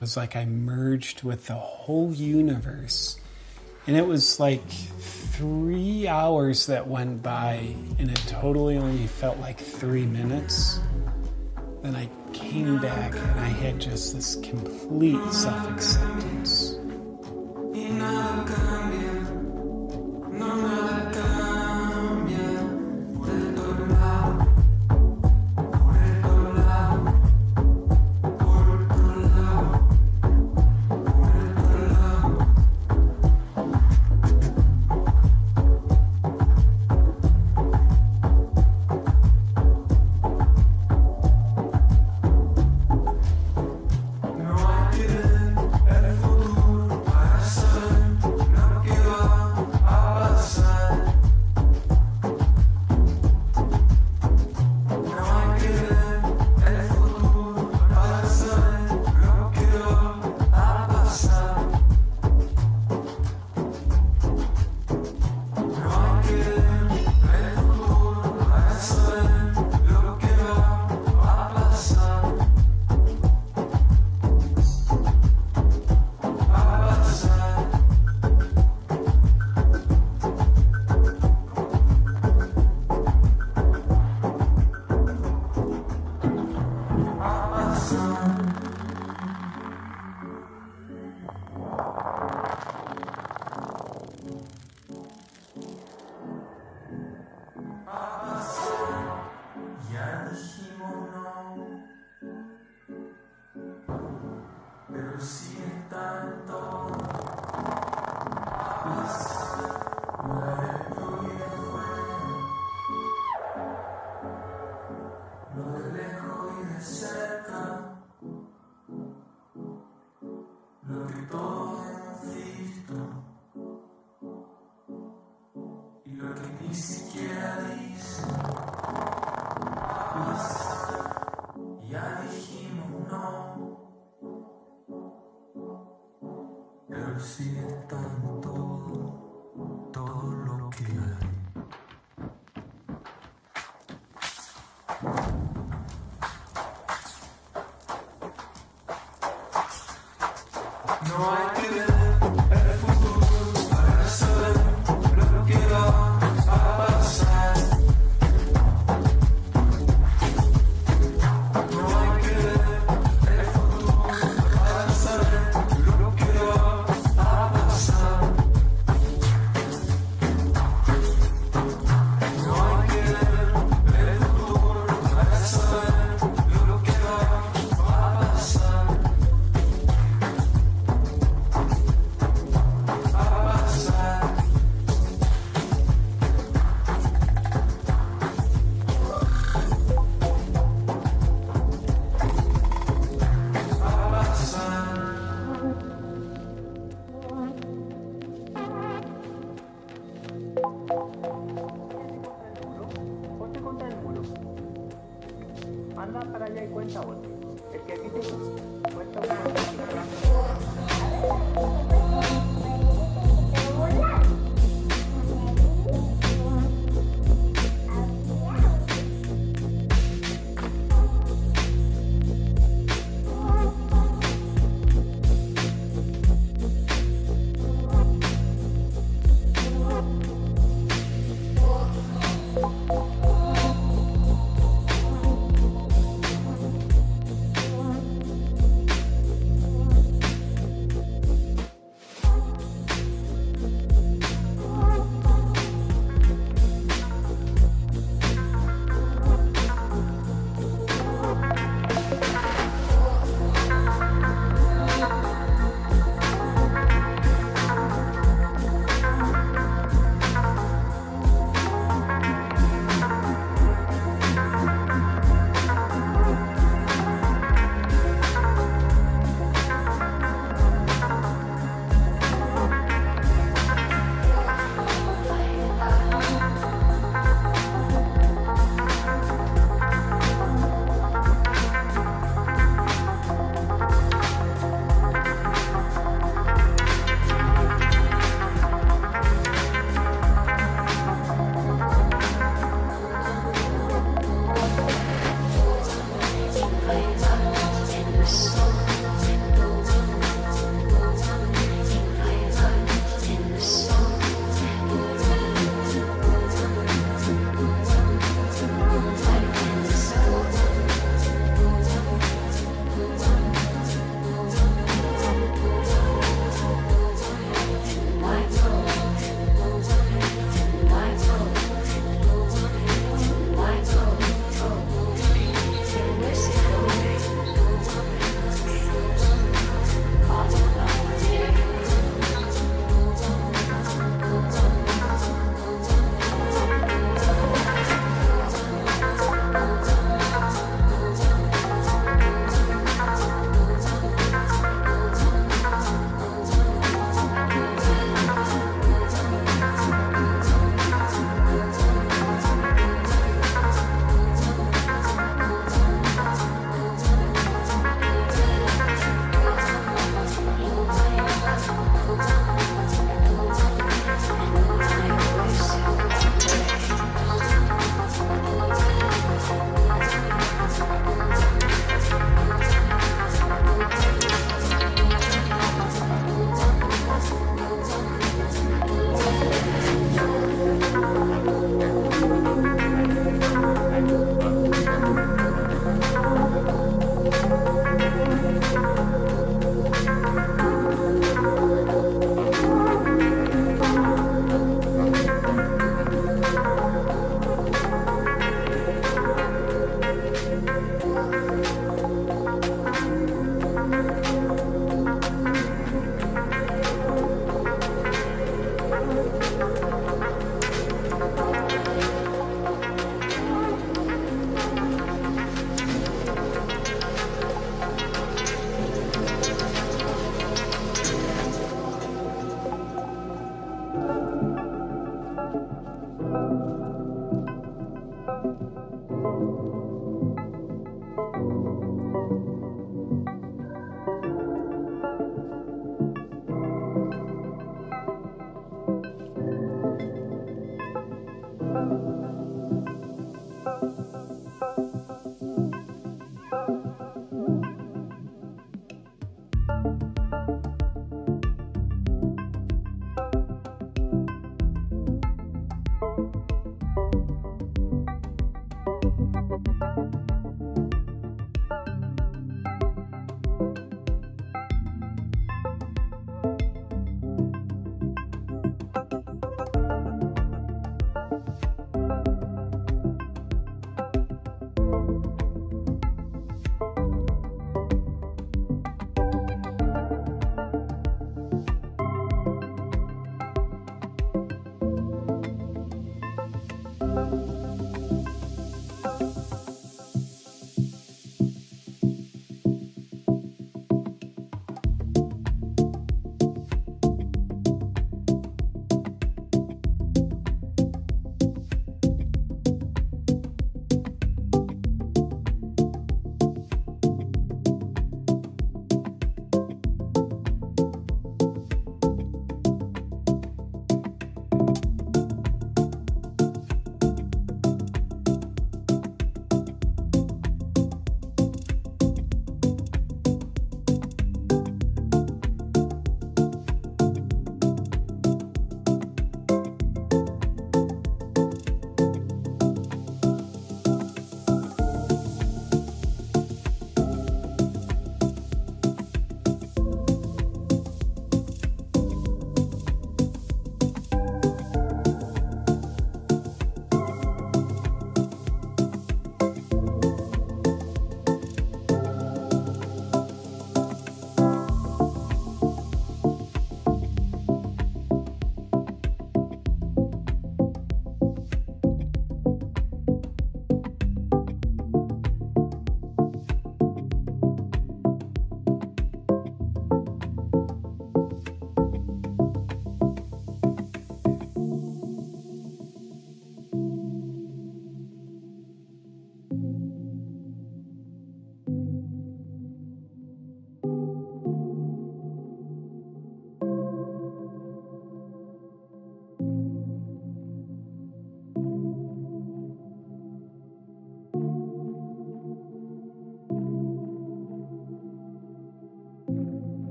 Was like I merged with the whole universe. And it was like three hours that went by, and it totally only felt like three minutes. Then I came back and I had just this complete self acceptance.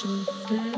special thing.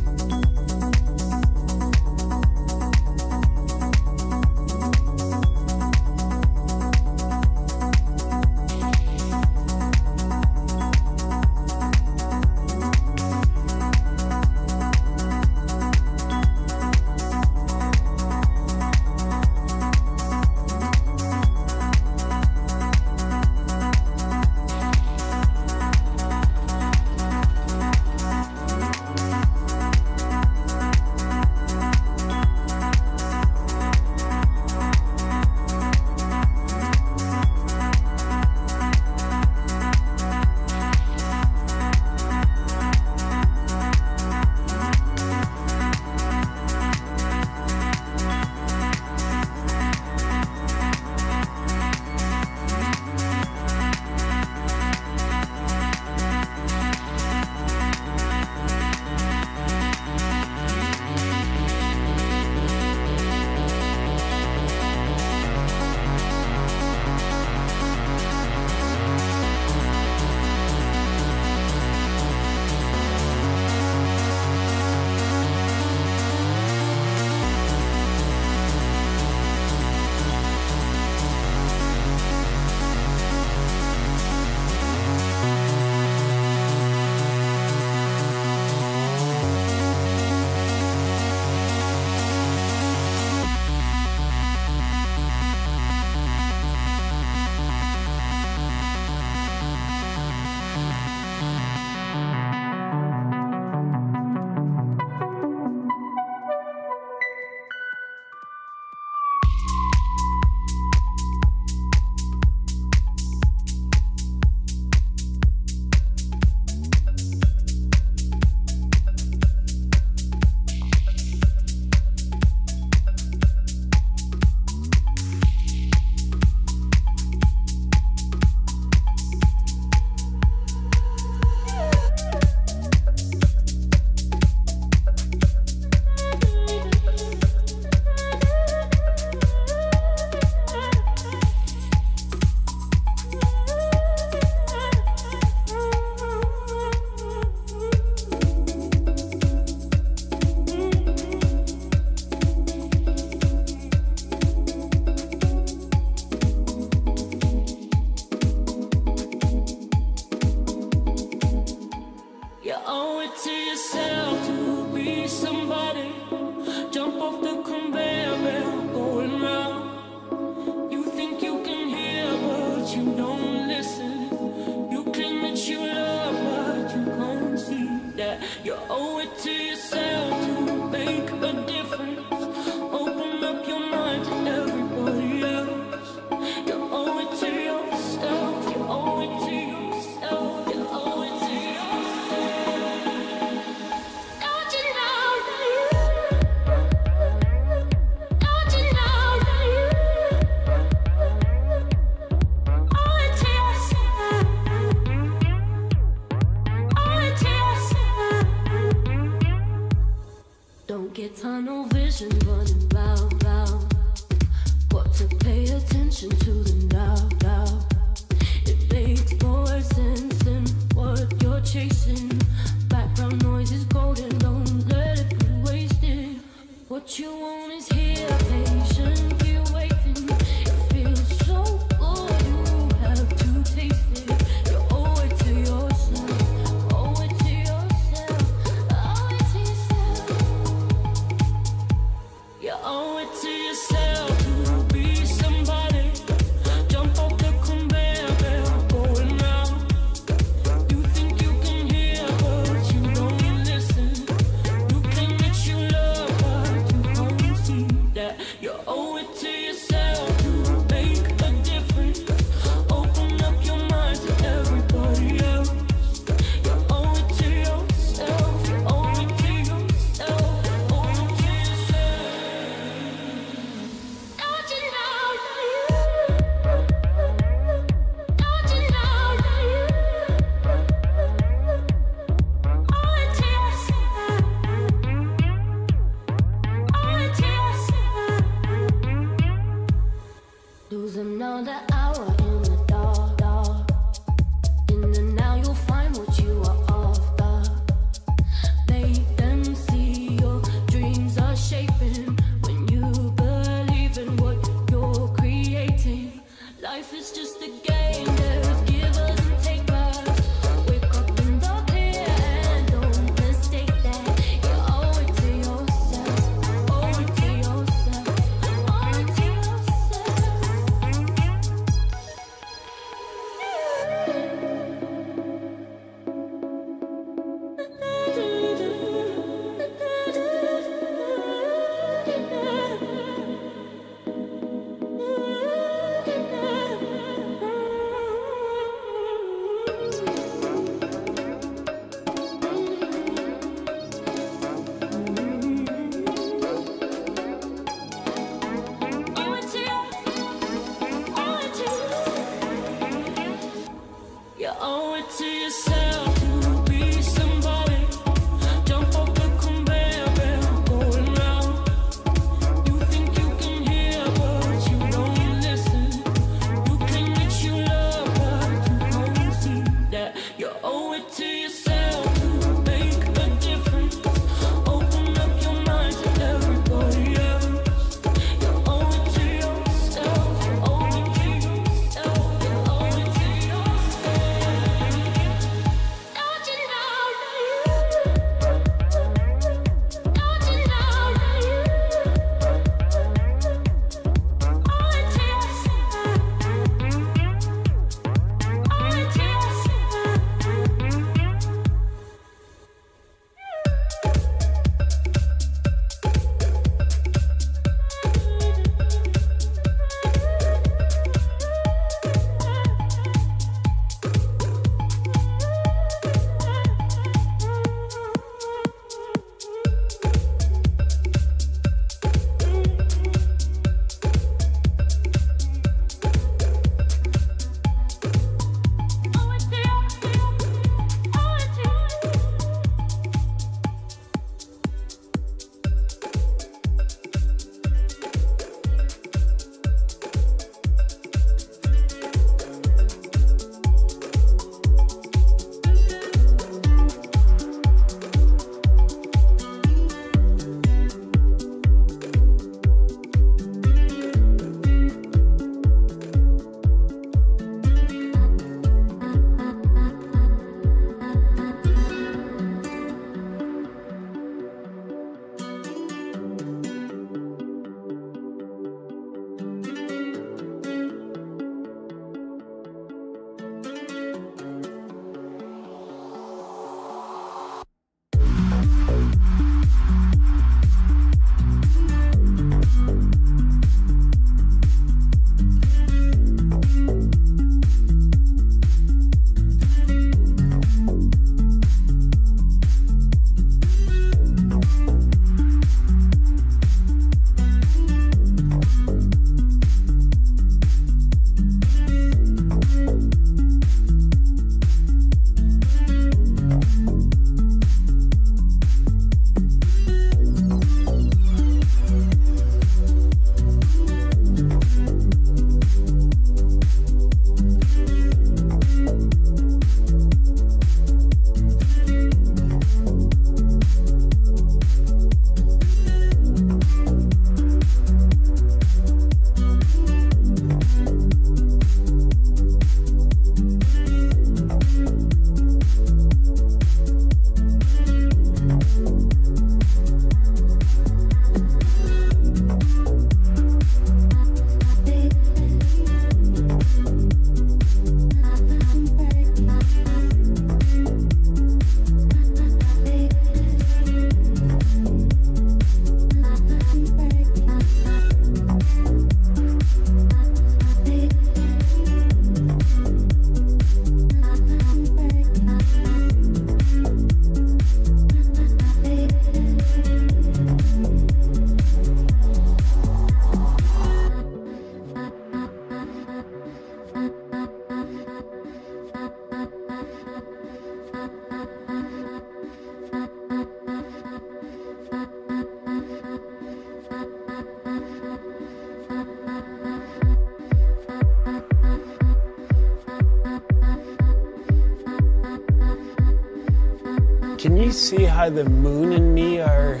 why the moon and me are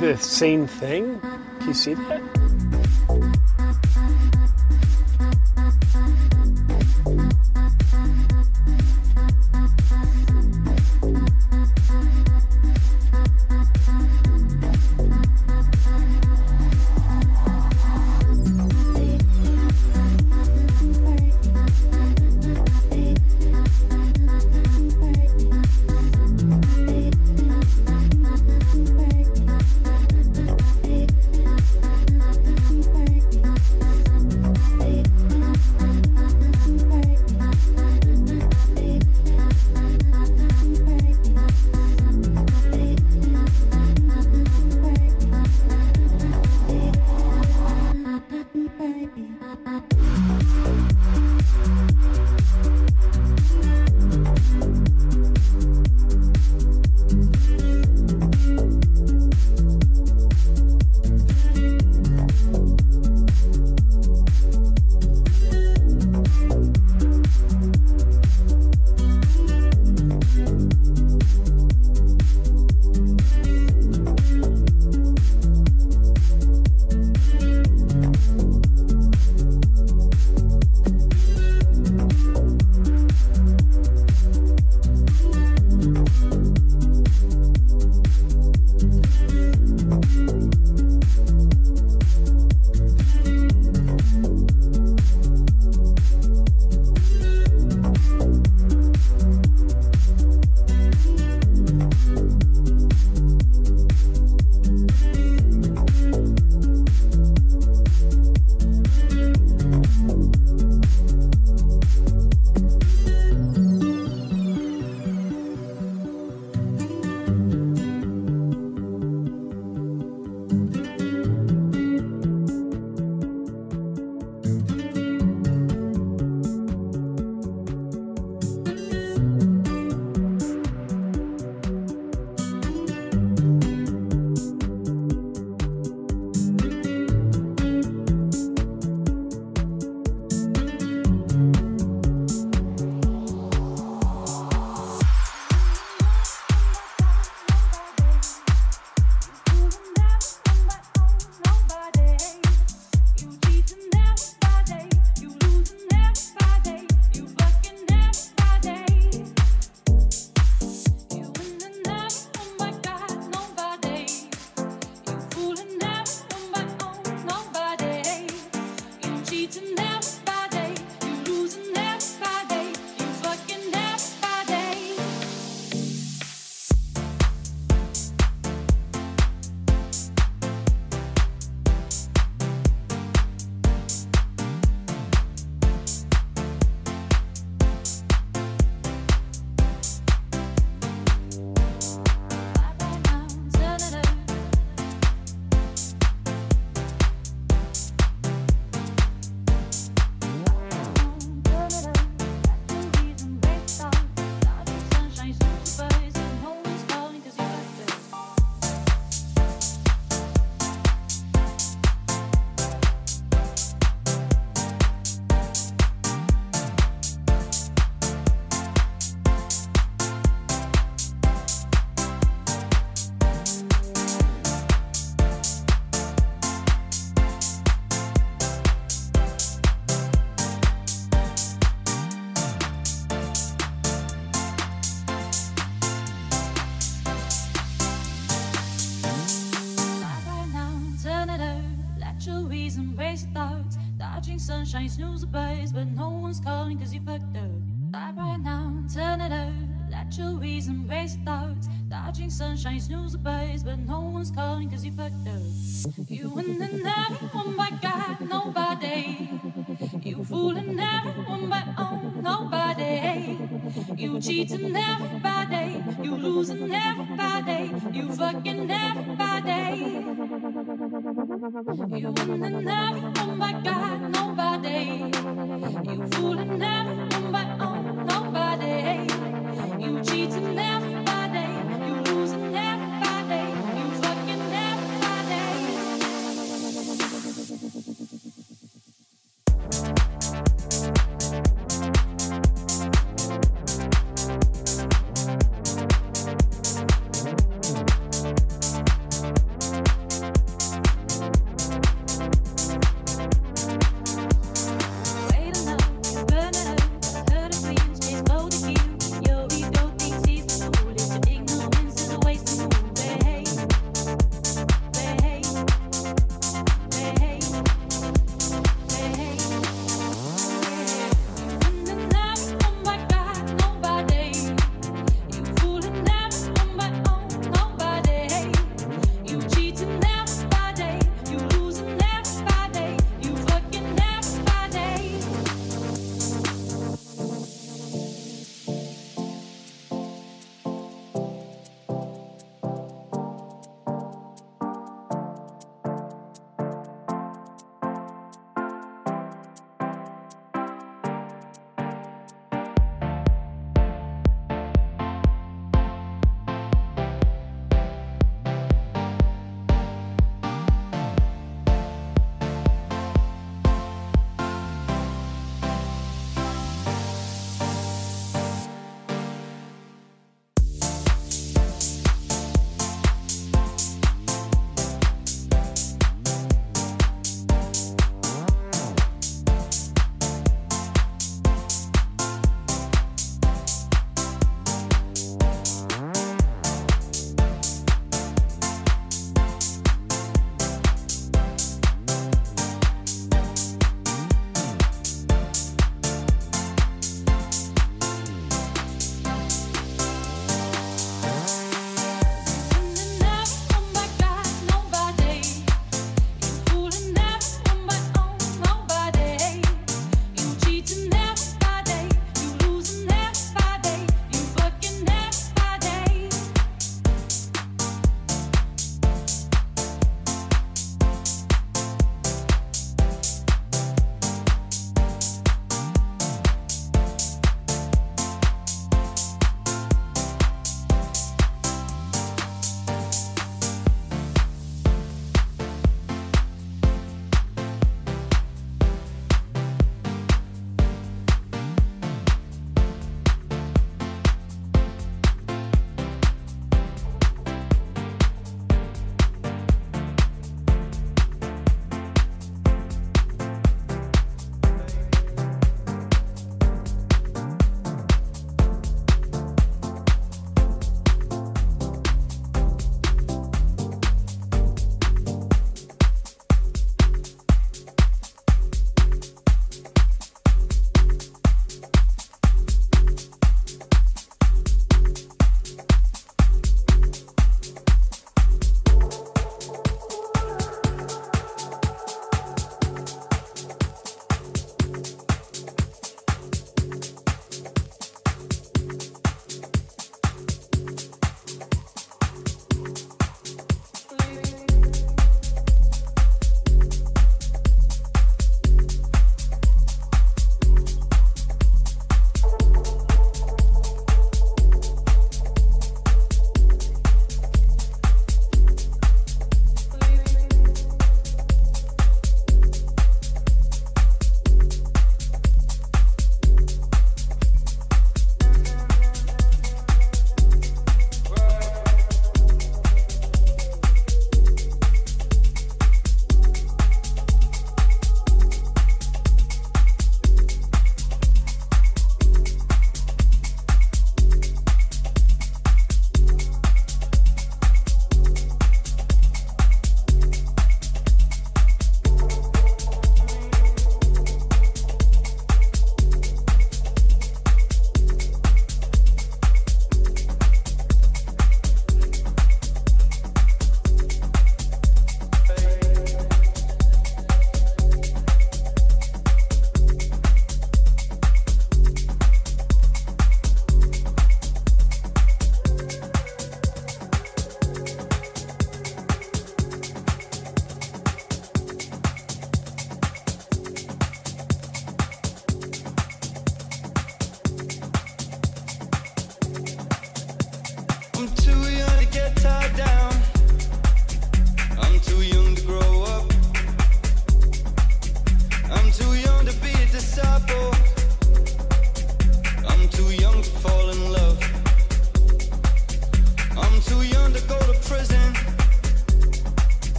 the same thing? Do you see that?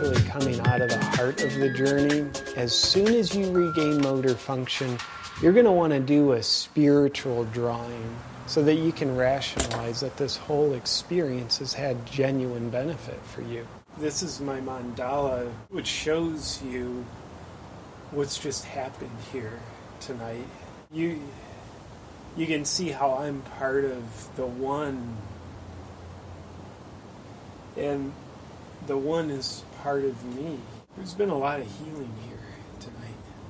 Eventually coming out of the heart of the journey. As soon as you regain motor function, you're going to want to do a spiritual drawing so that you can rationalize that this whole experience has had genuine benefit for you. This is my mandala, which shows you what's just happened here tonight. You you can see how I'm part of the one and the one is part of me. There's been a lot of tonight.